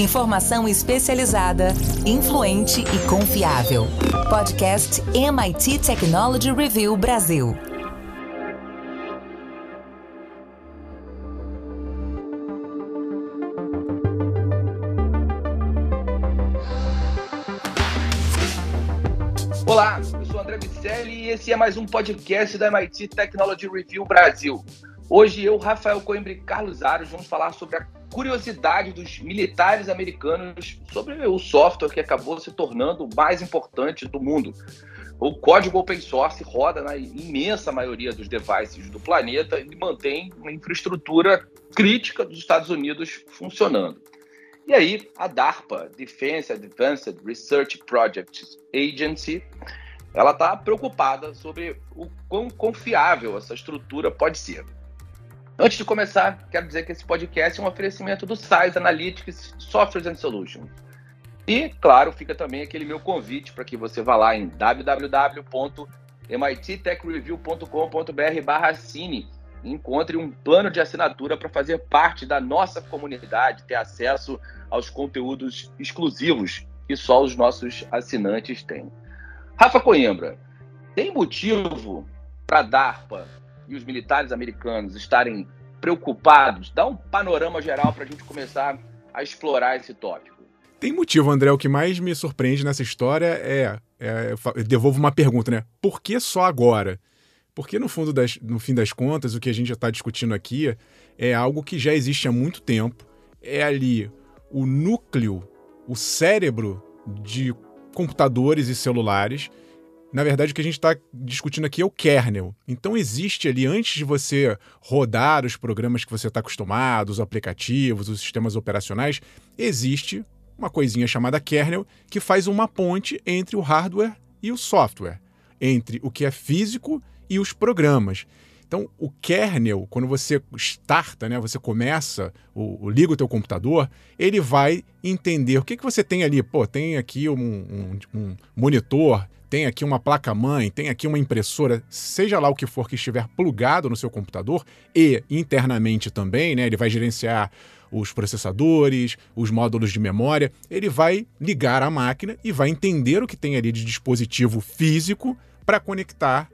Informação especializada, influente e confiável. Podcast MIT Technology Review Brasil. Olá, eu sou André Bicelli e esse é mais um podcast da MIT Technology Review Brasil. Hoje eu, Rafael Coimbra e Carlos Aros vamos falar sobre a curiosidade dos militares americanos sobre o software que acabou se tornando o mais importante do mundo. O código open source roda na imensa maioria dos devices do planeta e mantém uma infraestrutura crítica dos Estados Unidos funcionando. E aí, a DARPA, Defense Advanced Research Projects Agency, ela está preocupada sobre o quão confiável essa estrutura pode ser. Antes de começar, quero dizer que esse podcast é um oferecimento do SAIS Analytics Software and Solutions. E, claro, fica também aquele meu convite para que você vá lá em www.mittechreview.com.br barra cine encontre um plano de assinatura para fazer parte da nossa comunidade, ter acesso aos conteúdos exclusivos que só os nossos assinantes têm. Rafa Coimbra, tem motivo para a DARPA e os militares americanos estarem preocupados? Dá um panorama geral para a gente começar a explorar esse tópico. Tem motivo, André. O que mais me surpreende nessa história é, é eu devolvo uma pergunta, né? Por que só agora? Porque no fundo das, no fim das contas, o que a gente já está discutindo aqui é algo que já existe há muito tempo. É ali o núcleo, o cérebro de computadores e celulares. Na verdade, o que a gente está discutindo aqui é o kernel. Então, existe ali, antes de você rodar os programas que você está acostumado, os aplicativos, os sistemas operacionais, existe uma coisinha chamada kernel que faz uma ponte entre o hardware e o software, entre o que é físico e os programas. Então, o kernel, quando você starta, né, você começa, o, o liga o teu computador, ele vai entender o que, que você tem ali. Pô, tem aqui um, um, um monitor, tem aqui uma placa-mãe, tem aqui uma impressora, seja lá o que for que estiver plugado no seu computador e internamente também, né, ele vai gerenciar os processadores, os módulos de memória, ele vai ligar a máquina e vai entender o que tem ali de dispositivo físico para conectar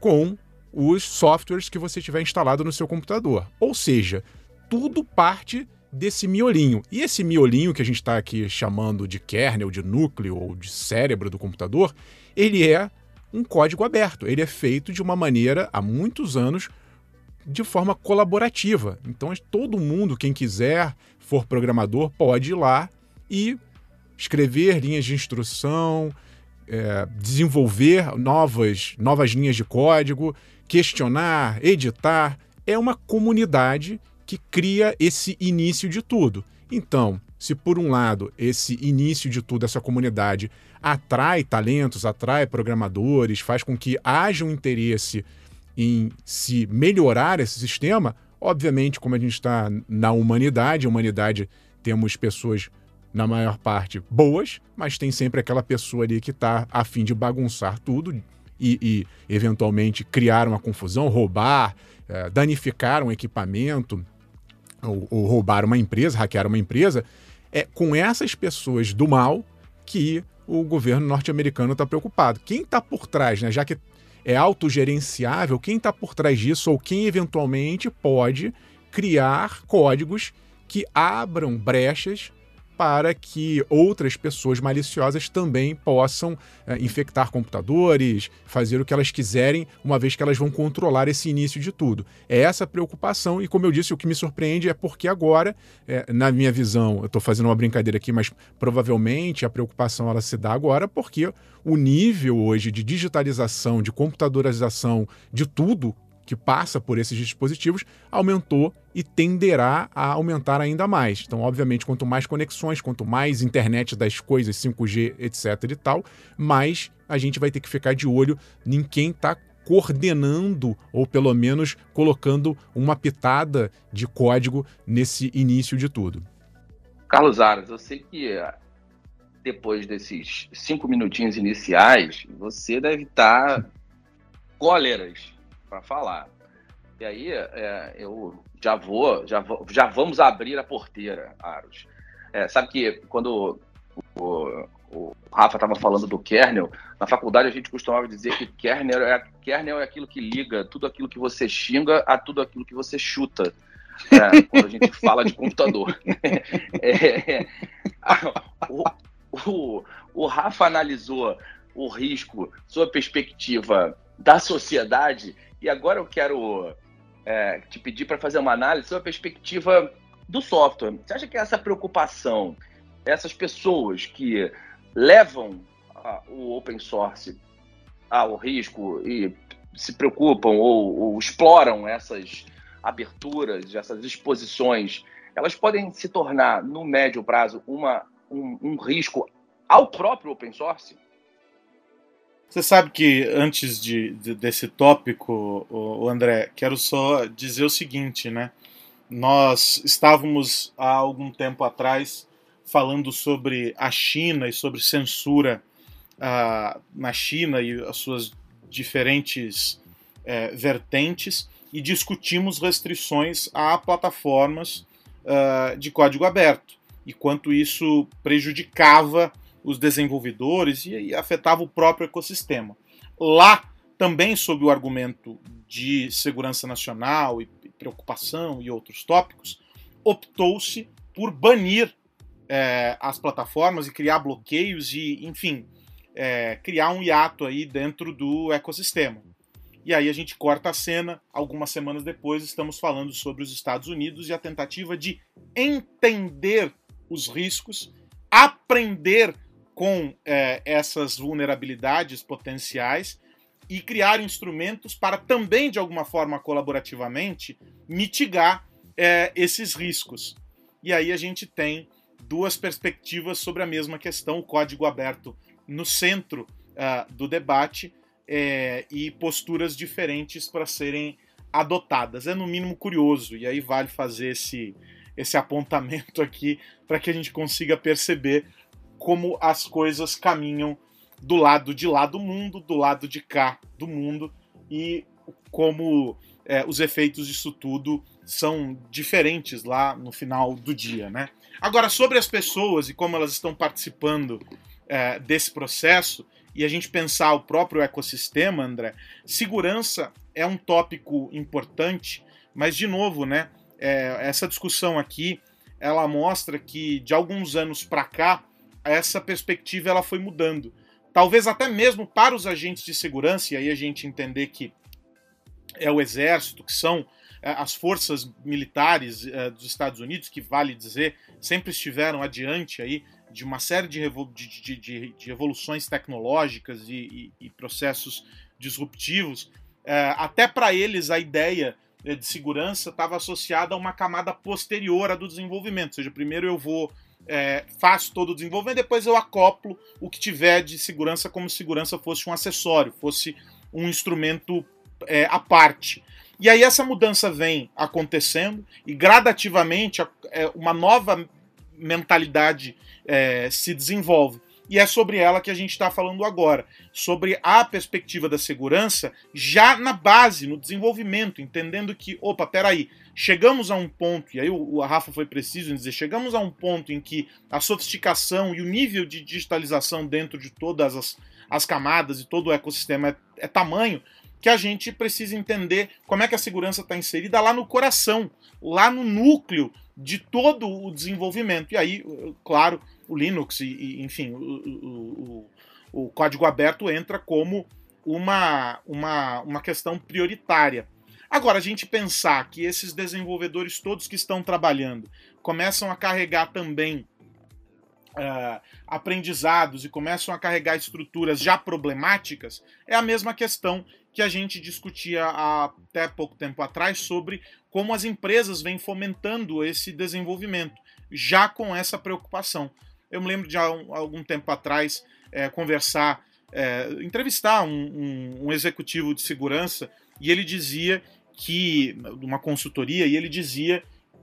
com os softwares que você tiver instalado no seu computador. Ou seja, tudo parte desse miolinho. E esse miolinho que a gente está aqui chamando de kernel, de núcleo ou de cérebro do computador, ele é um código aberto. Ele é feito de uma maneira, há muitos anos, de forma colaborativa. Então, todo mundo, quem quiser, for programador, pode ir lá e escrever linhas de instrução, é, desenvolver novas, novas linhas de código questionar, editar, é uma comunidade que cria esse início de tudo. Então, se por um lado esse início de tudo, essa comunidade atrai talentos, atrai programadores, faz com que haja um interesse em se melhorar esse sistema, obviamente, como a gente está na humanidade, a humanidade temos pessoas na maior parte boas, mas tem sempre aquela pessoa ali que está a fim de bagunçar tudo, e, e eventualmente criar uma confusão, roubar, é, danificar um equipamento ou, ou roubar uma empresa, hackear uma empresa, é com essas pessoas do mal que o governo norte-americano está preocupado. Quem está por trás, né? já que é autogerenciável, quem está por trás disso ou quem eventualmente pode criar códigos que abram brechas para que outras pessoas maliciosas também possam é, infectar computadores, fazer o que elas quiserem, uma vez que elas vão controlar esse início de tudo. É essa preocupação, e como eu disse, o que me surpreende é porque agora, é, na minha visão, eu estou fazendo uma brincadeira aqui, mas provavelmente a preocupação ela se dá agora porque o nível hoje de digitalização, de computadorização de tudo que passa por esses dispositivos aumentou e tenderá a aumentar ainda mais. Então, obviamente, quanto mais conexões, quanto mais internet das coisas, 5G, etc e tal, mais a gente vai ter que ficar de olho em quem está coordenando ou pelo menos colocando uma pitada de código nesse início de tudo. Carlos Aras, eu sei que eh, depois desses cinco minutinhos iniciais, você deve estar cóleras para falar. E aí é, eu já vou, já vou, já vamos abrir a porteira, Aros. É, sabe que quando o, o Rafa estava falando do kernel, na faculdade a gente costumava dizer que kernel é, kernel é aquilo que liga tudo aquilo que você xinga a tudo aquilo que você chuta. É, quando a gente fala de computador. É, o, o, o Rafa analisou o risco, sua perspectiva da sociedade, e agora eu quero é, te pedir para fazer uma análise sobre a perspectiva do software. Você acha que essa preocupação, essas pessoas que levam a, o open source ao risco e se preocupam ou, ou exploram essas aberturas, essas exposições, elas podem se tornar, no médio prazo, uma, um, um risco ao próprio open source? Você sabe que antes de, de, desse tópico, o, o André, quero só dizer o seguinte, né? Nós estávamos há algum tempo atrás falando sobre a China e sobre censura uh, na China e as suas diferentes uh, vertentes e discutimos restrições a plataformas uh, de código aberto e quanto isso prejudicava os desenvolvedores e, e afetava o próprio ecossistema. Lá, também sob o argumento de segurança nacional e preocupação e outros tópicos, optou-se por banir é, as plataformas e criar bloqueios e, enfim, é, criar um hiato aí dentro do ecossistema. E aí a gente corta a cena, algumas semanas depois estamos falando sobre os Estados Unidos e a tentativa de entender os riscos, aprender com é, essas vulnerabilidades potenciais e criar instrumentos para também, de alguma forma colaborativamente, mitigar é, esses riscos. E aí a gente tem duas perspectivas sobre a mesma questão, o código aberto no centro uh, do debate é, e posturas diferentes para serem adotadas. É no mínimo curioso, e aí vale fazer esse, esse apontamento aqui para que a gente consiga perceber como as coisas caminham do lado de lá do mundo, do lado de cá do mundo e como é, os efeitos disso tudo são diferentes lá no final do dia, né? Agora sobre as pessoas e como elas estão participando é, desse processo e a gente pensar o próprio ecossistema, André, segurança é um tópico importante, mas de novo, né? É, essa discussão aqui ela mostra que de alguns anos para cá essa perspectiva ela foi mudando. Talvez até mesmo para os agentes de segurança, e aí a gente entender que é o exército, que são é, as forças militares é, dos Estados Unidos, que vale dizer, sempre estiveram adiante aí de uma série de, de, de, de evoluções tecnológicas e, e, e processos disruptivos. É, até para eles a ideia de segurança estava associada a uma camada posterior à do desenvolvimento, ou seja, primeiro eu vou é, faço todo o desenvolvimento, depois eu acoplo o que tiver de segurança como se segurança fosse um acessório, fosse um instrumento é, à parte. E aí essa mudança vem acontecendo e gradativamente é, uma nova mentalidade é, se desenvolve. E é sobre ela que a gente está falando agora, sobre a perspectiva da segurança já na base, no desenvolvimento, entendendo que, opa, peraí, chegamos a um ponto, e aí o, o Rafa foi preciso em dizer, chegamos a um ponto em que a sofisticação e o nível de digitalização dentro de todas as, as camadas e todo o ecossistema é, é tamanho que a gente precisa entender como é que a segurança está inserida lá no coração, lá no núcleo de todo o desenvolvimento. E aí, claro, o Linux e, e enfim, o, o, o, o, código aberto entra como uma, uma, uma questão prioritária. Agora, a gente pensar que esses desenvolvedores todos que estão trabalhando começam a carregar também uh, aprendizados e começam a carregar estruturas já problemáticas, é a mesma questão que a gente discutia há até pouco tempo atrás sobre como as empresas vêm fomentando esse desenvolvimento, já com essa preocupação. Eu me lembro de há algum tempo atrás é, conversar, é, entrevistar um, um, um executivo de segurança e ele dizia que, uma consultoria, e ele dizia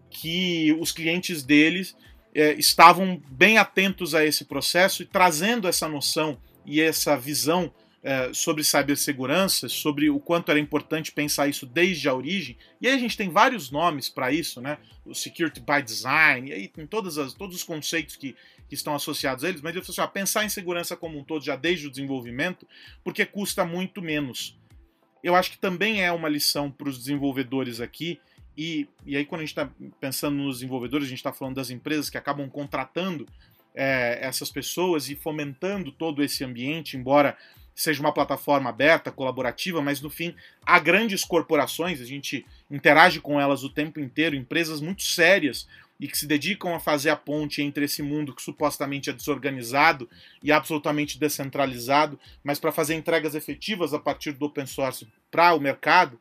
que os clientes deles é, estavam bem atentos a esse processo e trazendo essa noção e essa visão é, sobre cibersegurança, sobre o quanto era importante pensar isso desde a origem. E aí a gente tem vários nomes para isso, né? O Security by Design, e aí tem todas as, todos os conceitos que, que estão associados a eles, mas eu falo assim, pensar em segurança como um todo já desde o desenvolvimento, porque custa muito menos. Eu acho que também é uma lição para os desenvolvedores aqui, e, e aí quando a gente está pensando nos desenvolvedores, a gente está falando das empresas que acabam contratando é, essas pessoas e fomentando todo esse ambiente, embora seja uma plataforma aberta, colaborativa, mas no fim há grandes corporações, a gente interage com elas o tempo inteiro, empresas muito sérias e que se dedicam a fazer a ponte entre esse mundo que supostamente é desorganizado e absolutamente descentralizado, mas para fazer entregas efetivas a partir do open source para o mercado,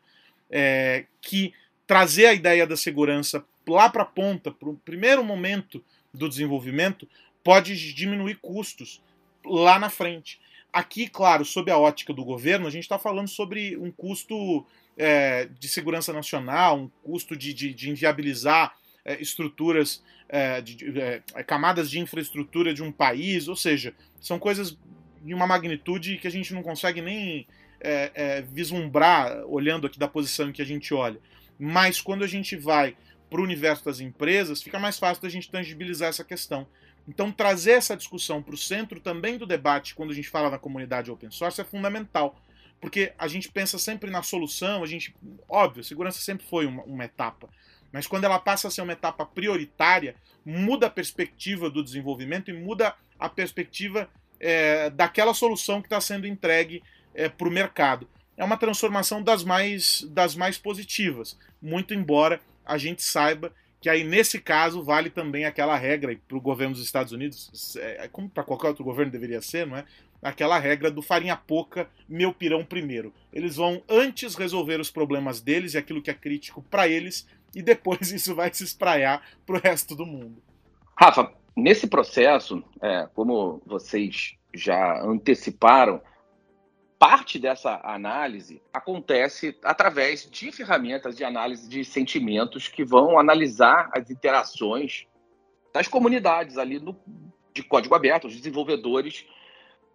é, que trazer a ideia da segurança lá para a ponta, para o primeiro momento do desenvolvimento, pode diminuir custos lá na frente. Aqui, claro, sob a ótica do governo, a gente está falando sobre um custo é, de segurança nacional, um custo de, de, de inviabilizar estruturas, é, de, é, camadas de infraestrutura de um país, ou seja, são coisas de uma magnitude que a gente não consegue nem é, é, vislumbrar olhando aqui da posição que a gente olha. Mas quando a gente vai para o universo das empresas, fica mais fácil da gente tangibilizar essa questão. Então, trazer essa discussão para o centro também do debate, quando a gente fala na comunidade open source, é fundamental. Porque a gente pensa sempre na solução, a gente. Óbvio, segurança sempre foi uma, uma etapa. Mas quando ela passa a ser uma etapa prioritária, muda a perspectiva do desenvolvimento e muda a perspectiva é, daquela solução que está sendo entregue é, para o mercado. É uma transformação das mais, das mais positivas, muito embora a gente saiba que aí nesse caso vale também aquela regra para o governo dos Estados Unidos, é, é como para qualquer outro governo deveria ser, não é? Aquela regra do farinha pouca, meu pirão primeiro. Eles vão antes resolver os problemas deles e aquilo que é crítico para eles, e depois isso vai se espraiar para o resto do mundo. Rafa, nesse processo, é, como vocês já anteciparam, parte dessa análise acontece através de ferramentas de análise de sentimentos que vão analisar as interações das comunidades ali no, de código aberto, os desenvolvedores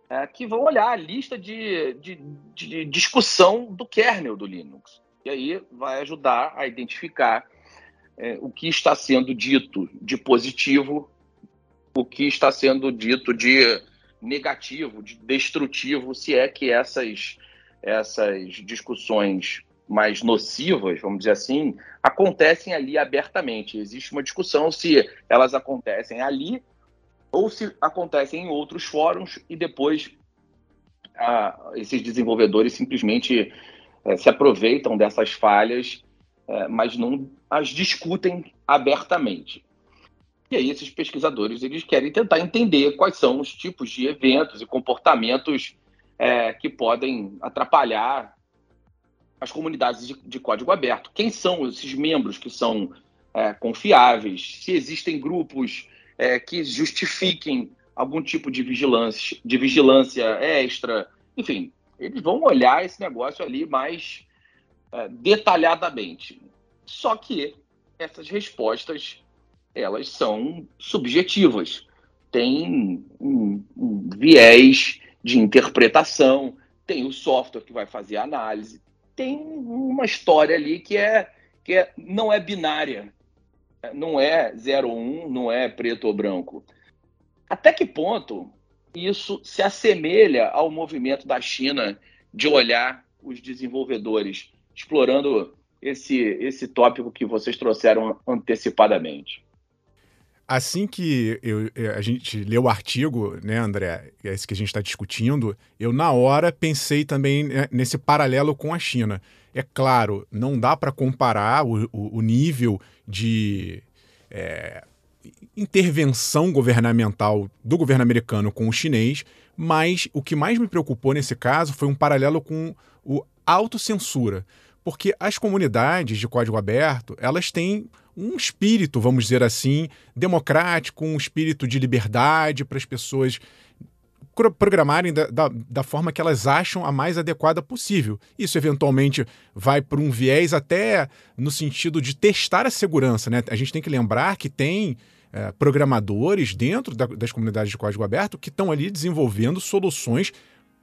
é, que vão olhar a lista de, de, de, discussão do kernel do Linux. E aí vai ajudar a identificar é, o que está sendo dito de positivo, o que está sendo dito de negativo, de destrutivo, se é que essas, essas discussões mais nocivas, vamos dizer assim, acontecem ali abertamente. Existe uma discussão se elas acontecem ali ou se acontecem em outros fóruns e depois ah, esses desenvolvedores simplesmente eh, se aproveitam dessas falhas, eh, mas não as discutem abertamente. E aí esses pesquisadores eles querem tentar entender quais são os tipos de eventos e comportamentos é, que podem atrapalhar as comunidades de, de, código aberto. Quem são esses membros que são é, confiáveis? Se existem grupos é, que justifiquem algum tipo de vigilância, de vigilância extra, enfim, eles vão olhar esse negócio ali mais é, detalhadamente. Só que essas respostas elas são subjetivas, tem um, um viés de interpretação, tem o software que vai fazer a análise, tem uma história ali que é que é, não é binária, não é 0 ou 1, um, não é preto ou branco. Até que ponto isso se assemelha ao movimento da China de olhar os desenvolvedores, explorando esse, esse tópico que vocês trouxeram antecipadamente? Assim que eu, a gente leu o artigo, né, André, é esse que a gente está discutindo, eu na hora pensei também né, nesse paralelo com a China. É claro, não dá para comparar o, o, o, nível de é, intervenção governamental do governo americano com o chinês, mas o que mais me preocupou nesse caso foi um paralelo com o autocensura, porque as comunidades de código aberto elas têm um espírito, vamos dizer assim, democrático, um espírito de liberdade para as pessoas programarem da, da, da, forma que elas acham a mais adequada possível. Isso eventualmente vai para um viés até no sentido de testar a segurança. Né? A gente tem que lembrar que tem é, programadores dentro da, das comunidades de código aberto que estão ali desenvolvendo soluções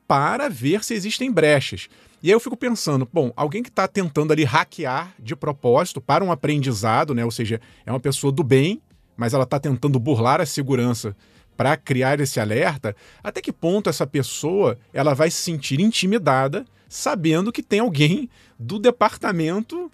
para ver se existem brechas. E aí eu fico pensando, bom, alguém que está tentando ali hackear de propósito para um aprendizado, né? Ou seja, é uma pessoa do bem, mas ela está tentando burlar a segurança para criar esse alerta, até que ponto essa pessoa ela vai se sentir intimidada sabendo que tem alguém do departamento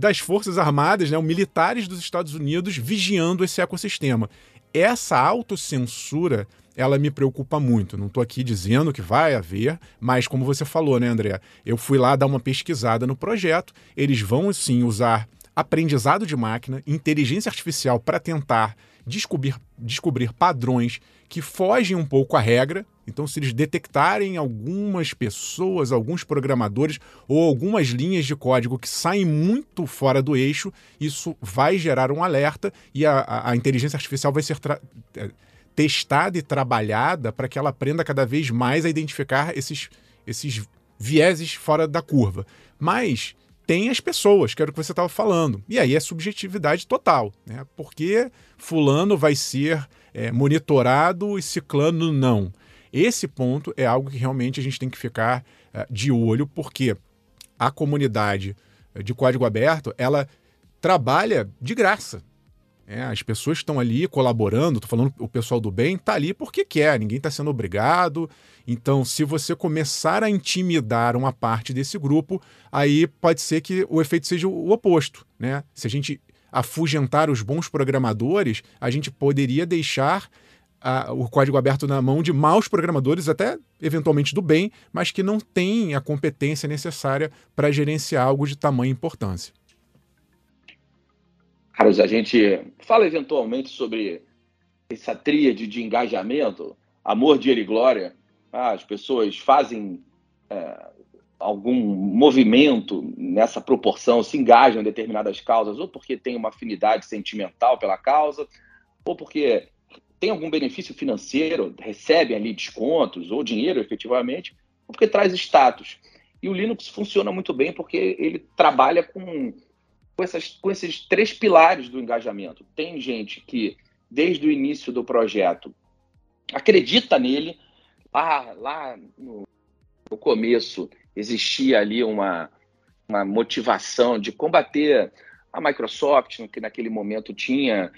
das Forças Armadas, né, militares dos Estados Unidos vigiando esse ecossistema. Essa autocensura ela me preocupa muito. Não estou aqui dizendo que vai haver, mas como você falou, né, André? Eu fui lá dar uma pesquisada no projeto. Eles vão sim usar aprendizado de máquina, inteligência artificial para tentar descobrir, descobrir padrões que fogem um pouco à regra. Então, se eles detectarem algumas pessoas, alguns programadores ou algumas linhas de código que saem muito fora do eixo, isso vai gerar um alerta e a, a, inteligência artificial vai ser é, testada e trabalhada para que ela aprenda cada vez mais a identificar esses, esses vieses fora da curva. Mas tem as pessoas, que era o que você estava falando. E aí é subjetividade total, né? Porque fulano vai ser é, monitorado e ciclano não. Esse ponto é algo que realmente a gente tem que ficar é, de olho, porque a comunidade de código aberto, ela trabalha de graça. É, as pessoas estão ali colaborando, estou falando o pessoal do bem, está ali porque quer, ninguém está sendo obrigado. Então, se você começar a intimidar uma parte desse grupo, aí pode ser que o efeito seja o oposto. Né? Se a gente afugentar os bons programadores, a gente poderia deixar a, o código aberto na mão de maus programadores, até eventualmente do bem, mas que não têm a competência necessária para gerenciar algo de tamanha importância. Carlos, a gente fala eventualmente sobre essa tríade de engajamento, amor, dinheiro e glória. Ah, as pessoas fazem é, algum movimento nessa proporção, se engajam em determinadas causas, ou porque tem uma afinidade sentimental pela causa, ou porque tem algum benefício financeiro, recebem ali descontos ou dinheiro efetivamente, ou porque traz status. E o Linux funciona muito bem porque ele trabalha com com, essas, com esses três pilares do engajamento. Tem gente que, desde o início do projeto, acredita nele. Lá, lá no, no começo existia ali uma, uma motivação de combater a Microsoft, que naquele momento tinha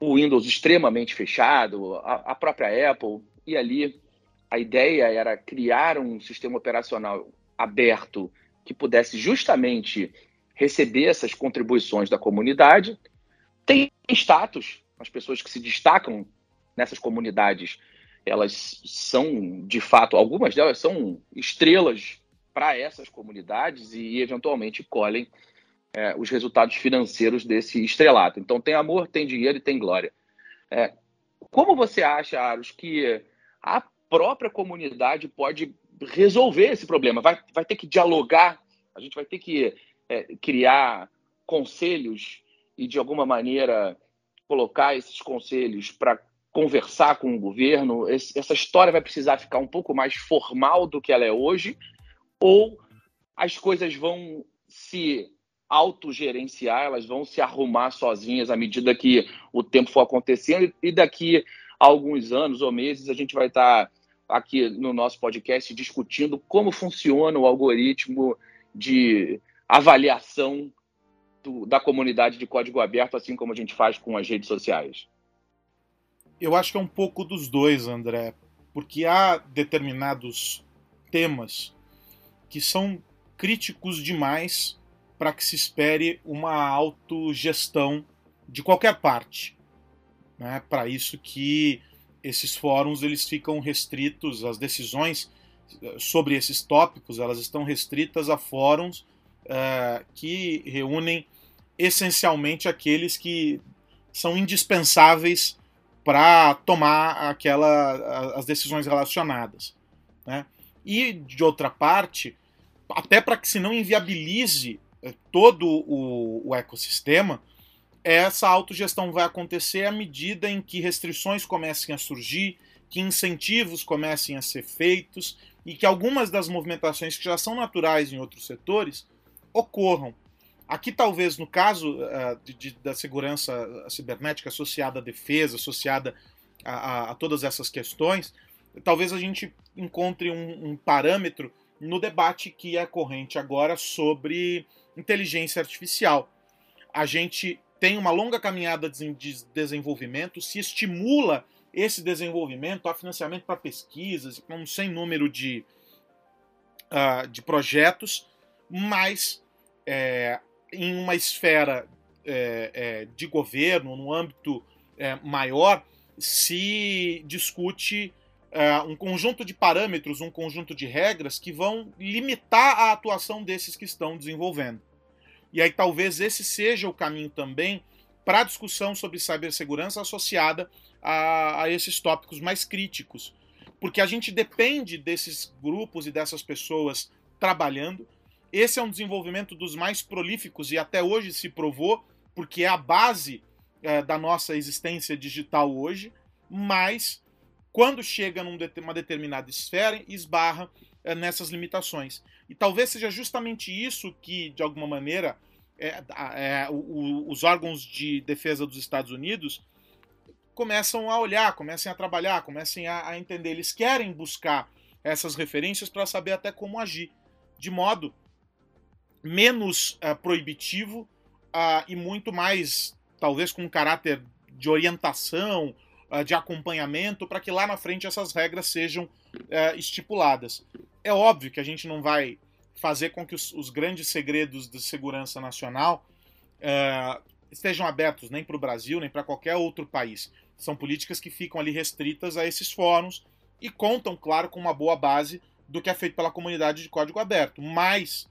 o Windows extremamente fechado, a, a, própria Apple, e ali a ideia era criar um sistema operacional aberto que pudesse justamente receber essas contribuições da comunidade. Tem status, as pessoas que se destacam nessas comunidades, elas são, de fato, algumas delas são estrelas para essas comunidades e, eventualmente, colhem é, os resultados financeiros desse estrelato. Então, tem amor, tem dinheiro e tem glória. É, como você acha, Aros, que a própria comunidade pode resolver esse problema? Vai, vai ter que dialogar, a gente vai ter que é, criar conselhos e, de alguma maneira, colocar esses conselhos para conversar com o governo? Essa história vai precisar ficar um pouco mais formal do que ela é hoje? Ou as coisas vão se autogerenciar, elas vão se arrumar sozinhas à medida que o tempo for acontecendo e daqui a alguns anos ou meses a gente vai estar aqui no nosso podcast discutindo como funciona o algoritmo de avaliação do, da comunidade de código aberto, assim como a gente faz com as redes sociais? Eu acho que é um pouco dos dois, André, porque há determinados temas que são críticos demais para que se espere uma autogestão de qualquer parte. Né? Para isso que esses fóruns eles ficam restritos, as decisões eh, sobre esses tópicos elas estão restritas a fóruns uh, que reúnem essencialmente aqueles que são indispensáveis para tomar aquela, as decisões relacionadas. Né? E, de outra parte, até para que se não inviabilize todo o, o ecossistema, essa autogestão vai acontecer à medida em que restrições comecem a surgir, que incentivos comecem a ser feitos e que algumas das movimentações que já são naturais em outros setores ocorram. Aqui, talvez, no caso uh, de, de, da segurança cibernética associada à defesa, associada a, a, a todas essas questões, talvez a gente encontre um, um parâmetro no debate que é corrente agora sobre inteligência artificial. A gente tem uma longa caminhada de desenvolvimento, se estimula esse desenvolvimento, há financiamento para pesquisas, um sem número de, uh, de projetos, mas é, em uma esfera é, é, de governo, no âmbito é, maior, se discute é, um conjunto de parâmetros, um conjunto de regras que vão limitar a atuação desses que estão desenvolvendo. E aí talvez esse seja o caminho também para a discussão sobre cibersegurança associada a, a esses tópicos mais críticos. Porque a gente depende desses grupos e dessas pessoas trabalhando. Esse é um desenvolvimento dos mais prolíficos e até hoje se provou, porque é a base é, da nossa existência digital hoje, mas quando chega numa determinada esfera, esbarra é, nessas limitações. E talvez seja justamente isso que, de alguma maneira, é, é, o, os órgãos de defesa dos Estados Unidos começam a olhar, comecem a trabalhar, comecem a, a entender. Eles querem buscar essas referências para saber até como agir, de modo menos uh, proibitivo uh, e muito mais, talvez, com um caráter de orientação, uh, de acompanhamento, para que lá na frente essas regras sejam estipuladas. É óbvio que a gente não vai fazer com que os, os grandes segredos de segurança nacional estejam abertos nem para o Brasil, nem para qualquer outro país. São políticas que ficam ali restritas a esses fóruns e contam, claro, com uma boa base do que é feito pela comunidade de código aberto. Mas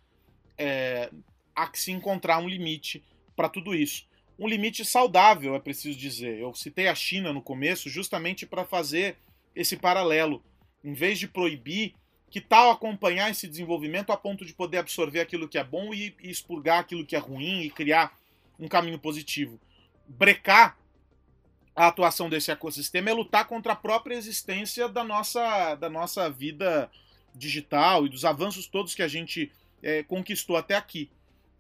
é, há que se encontrar um limite para tudo isso. Um limite saudável, é preciso dizer. Eu citei a China no começo justamente para fazer esse paralelo. Em vez de proibir, que tal acompanhar esse desenvolvimento a ponto de poder absorver aquilo que é bom e, e expurgar aquilo que é ruim e criar um caminho positivo? Brecar a atuação desse ecossistema é lutar contra a própria existência da nossa, da nossa vida digital e dos avanços todos que a gente é, conquistou até aqui.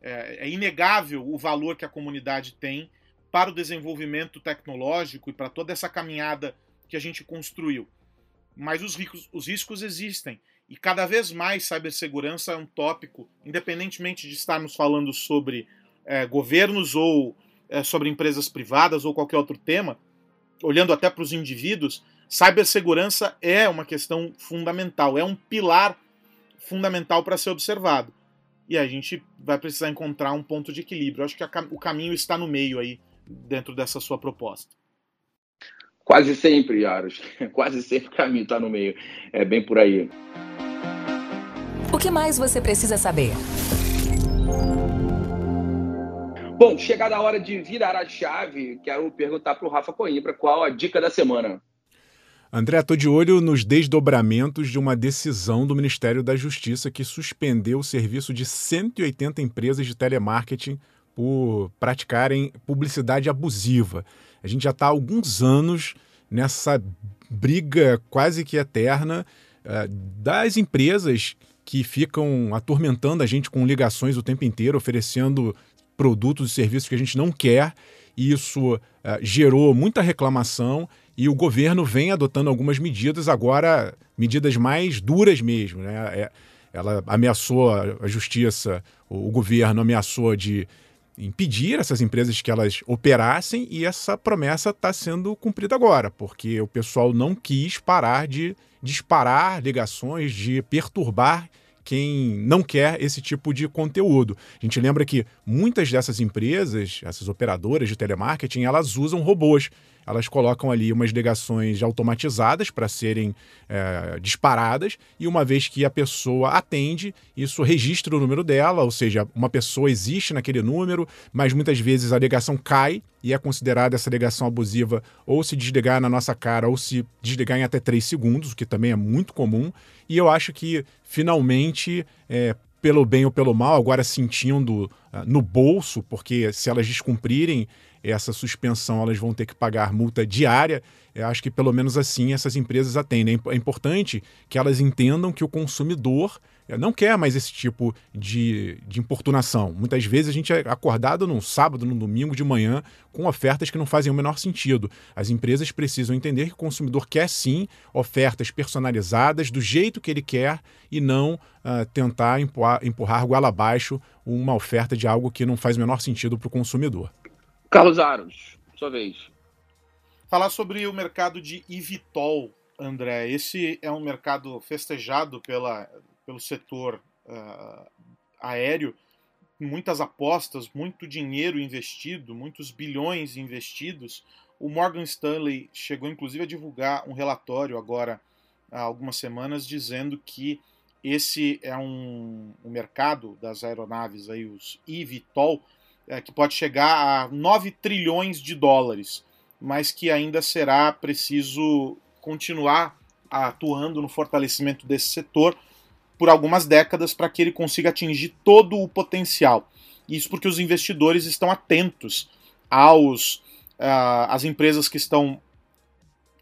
É, é, inegável o valor que a comunidade tem para o desenvolvimento tecnológico e para toda essa caminhada que a gente construiu. Mas os, ricos, os riscos existem. E cada vez mais cibersegurança é um tópico, independentemente de estarmos falando sobre é, governos ou é, sobre empresas privadas ou qualquer outro tema, olhando até para os indivíduos, cibersegurança é uma questão fundamental, é um pilar fundamental para ser observado. E a gente vai precisar encontrar um ponto de equilíbrio. Eu acho que a, o caminho está no meio aí, dentro dessa sua proposta. Quase sempre, Yaros. Quase sempre o caminho está no meio. É bem por aí. O que mais você precisa saber? Bom, chegada a hora de virar a chave, quero perguntar para o Rafa Coimbra qual a dica da semana. André, estou de olho nos desdobramentos de uma decisão do Ministério da Justiça que suspendeu o serviço de 180 empresas de telemarketing por praticarem publicidade abusiva. A gente já está há alguns anos nessa briga quase que eterna uh, das empresas que ficam atormentando a gente com ligações o tempo inteiro, oferecendo produtos e serviços que a gente não quer. E isso uh, gerou muita reclamação e o governo vem adotando algumas medidas, agora medidas mais duras mesmo. Né? É, ela ameaçou a justiça, o governo ameaçou de impedir essas empresas que elas operassem e essa promessa está sendo cumprida agora, porque o pessoal não quis parar de disparar ligações, de perturbar quem não quer esse tipo de conteúdo. A gente lembra que muitas dessas empresas, essas operadoras de telemarketing, elas usam robôs elas colocam ali umas ligações automatizadas para serem é, disparadas, e uma vez que a pessoa atende, isso registra o número dela, ou seja, uma pessoa existe naquele número, mas muitas vezes a ligação cai e é considerada essa ligação abusiva ou se desligar na nossa cara ou se desligar em até 3 segundos, o que também é muito comum. E eu acho que finalmente é, pelo bem ou pelo mal, agora sentindo uh, no bolso, porque se elas descumprirem essa suspensão, elas vão ter que pagar multa diária. Eu acho que pelo menos assim essas empresas atendem. É importante que elas entendam que o consumidor não quer mais esse tipo de, de importunação. Muitas vezes a gente é acordado num sábado, num domingo de manhã, com ofertas que não fazem o menor sentido. As empresas precisam entender que o consumidor quer sim ofertas personalizadas do jeito que ele quer e não uh, tentar empurrar, empurrar goela abaixo uma oferta de algo que não faz o menor sentido para o consumidor. Carlos Aros, sua vez. Falar sobre o mercado de Ivitol, André. Esse é um mercado festejado pela, pelo setor uh, aéreo, muitas apostas, muito dinheiro investido, muitos bilhões investidos. O Morgan Stanley chegou inclusive a divulgar um relatório agora há algumas semanas dizendo que esse é um, um mercado das aeronaves aí os eVTOL é, que pode chegar a 9 trilhões de dólares, mas que ainda será preciso continuar atuando no fortalecimento desse setor por algumas décadas para que ele consiga atingir todo o potencial. Isso porque os investidores estão atentos aos uh, as empresas que estão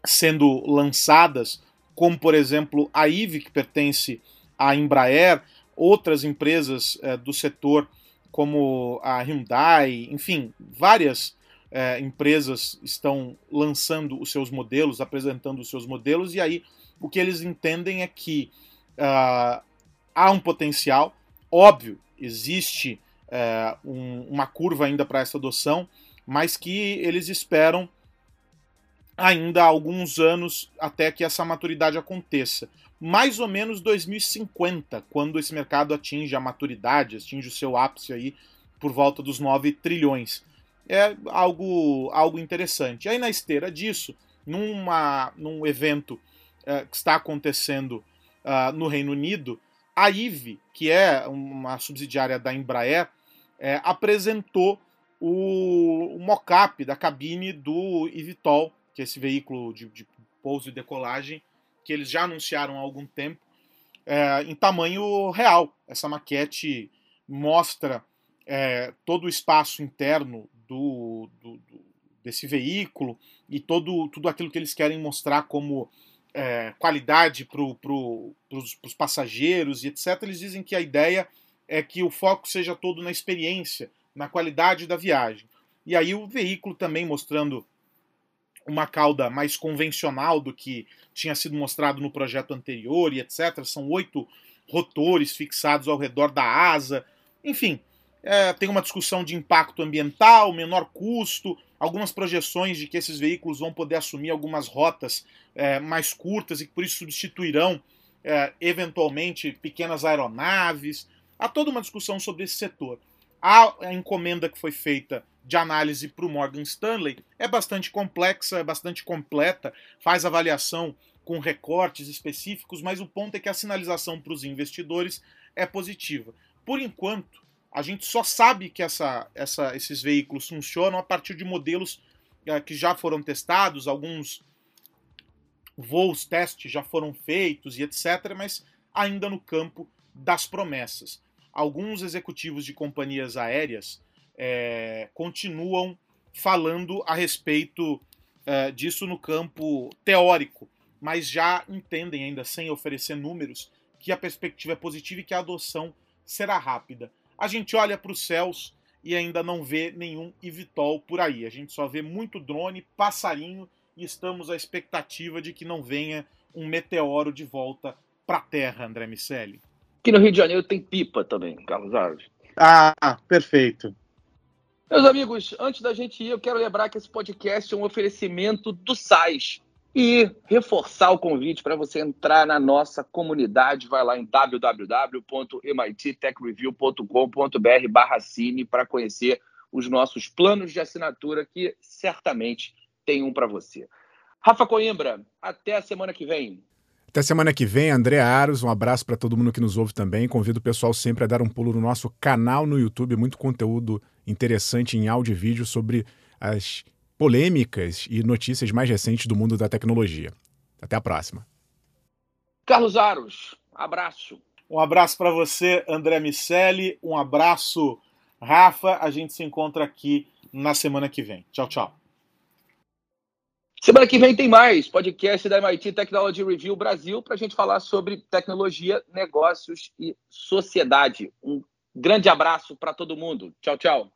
sendo lançadas, como por exemplo a IVE, que pertence à Embraer, outras empresas uh, do setor como a Hyundai, enfim, várias uh, empresas estão lançando os seus modelos, apresentando os seus modelos, e aí o que eles entendem é que uh, há um potencial, óbvio, existe uh, um, uma curva ainda para essa adoção, mas que eles esperam ainda alguns anos até que essa maturidade aconteça. Mais ou menos 2050, quando esse mercado atinge a maturidade, atinge o seu ápice aí por volta dos 9 trilhões. É algo, algo interessante. Aí na esteira disso, numa, num evento uh, que está acontecendo uh, no Reino Unido, a IVE, que é uma subsidiária da Embraer, é, apresentou o, o mock-up da cabine do eVTOL, que é esse veículo de, de, pouso e decolagem que eles já anunciaram há algum tempo, é, em tamanho real. Essa maquete mostra é, todo o espaço interno do, do, do, desse veículo e todo, tudo aquilo que eles querem mostrar como é, qualidade para pro, os passageiros e etc., eles dizem que a ideia é que o foco seja todo na experiência, na qualidade da viagem. E aí o veículo também mostrando uma cauda mais convencional do que tinha sido mostrado no projeto anterior e etc. São oito rotores fixados ao redor da asa. Enfim, é, tem uma discussão de impacto ambiental, menor custo, algumas projeções de que esses veículos vão poder assumir algumas rotas é, mais curtas e que por isso substituirão é, eventualmente pequenas aeronaves. Há toda uma discussão sobre esse setor. A, encomenda que foi feita de análise para o Morgan Stanley é bastante complexa, é bastante completa, faz avaliação com recortes específicos, mas o ponto é que a sinalização para os investidores é positiva. Por enquanto, a gente só sabe que essa, essa, esses veículos funcionam a partir de modelos é, que já foram testados, alguns voos testes já foram feitos e etc., mas ainda no campo das promessas. Alguns executivos de companhias aéreas é, continuam falando a respeito é, disso no campo teórico, mas já entendem, ainda sem oferecer números, que a perspectiva é positiva e que a adoção será rápida. A gente olha para os céus e ainda não vê nenhum Ivitol por aí. A gente só vê muito drone, passarinho e estamos à expectativa de que não venha um meteoro de volta para a Terra, André Miceli. Aqui no Rio de Janeiro tem pipa também, Carlos Alves. Ah, perfeito. Meus amigos, antes da gente ir, eu quero lembrar que esse podcast é um oferecimento do SAIS e reforçar o convite para você entrar na nossa comunidade. Vai lá em www.mittechreview.com.br barra cine para conhecer os nossos planos de assinatura que certamente tem um para você. Rafa Coimbra, até a semana que vem. Até semana que vem, André Aros. Um abraço para todo mundo que nos ouve também. Convido o pessoal sempre a dar um pulo no nosso canal no YouTube. Muito conteúdo interessante em áudio e vídeo sobre as polêmicas e notícias mais recentes do mundo da tecnologia. Até a próxima. Carlos Aros, abraço. Um abraço para você, André Miceli. Um abraço, Rafa. A gente se encontra aqui na semana que vem. Tchau, tchau. Semana que vem tem mais podcast da MIT Technology Review Brasil para a gente falar sobre tecnologia, negócios e sociedade. Um grande abraço para todo mundo. Tchau, tchau.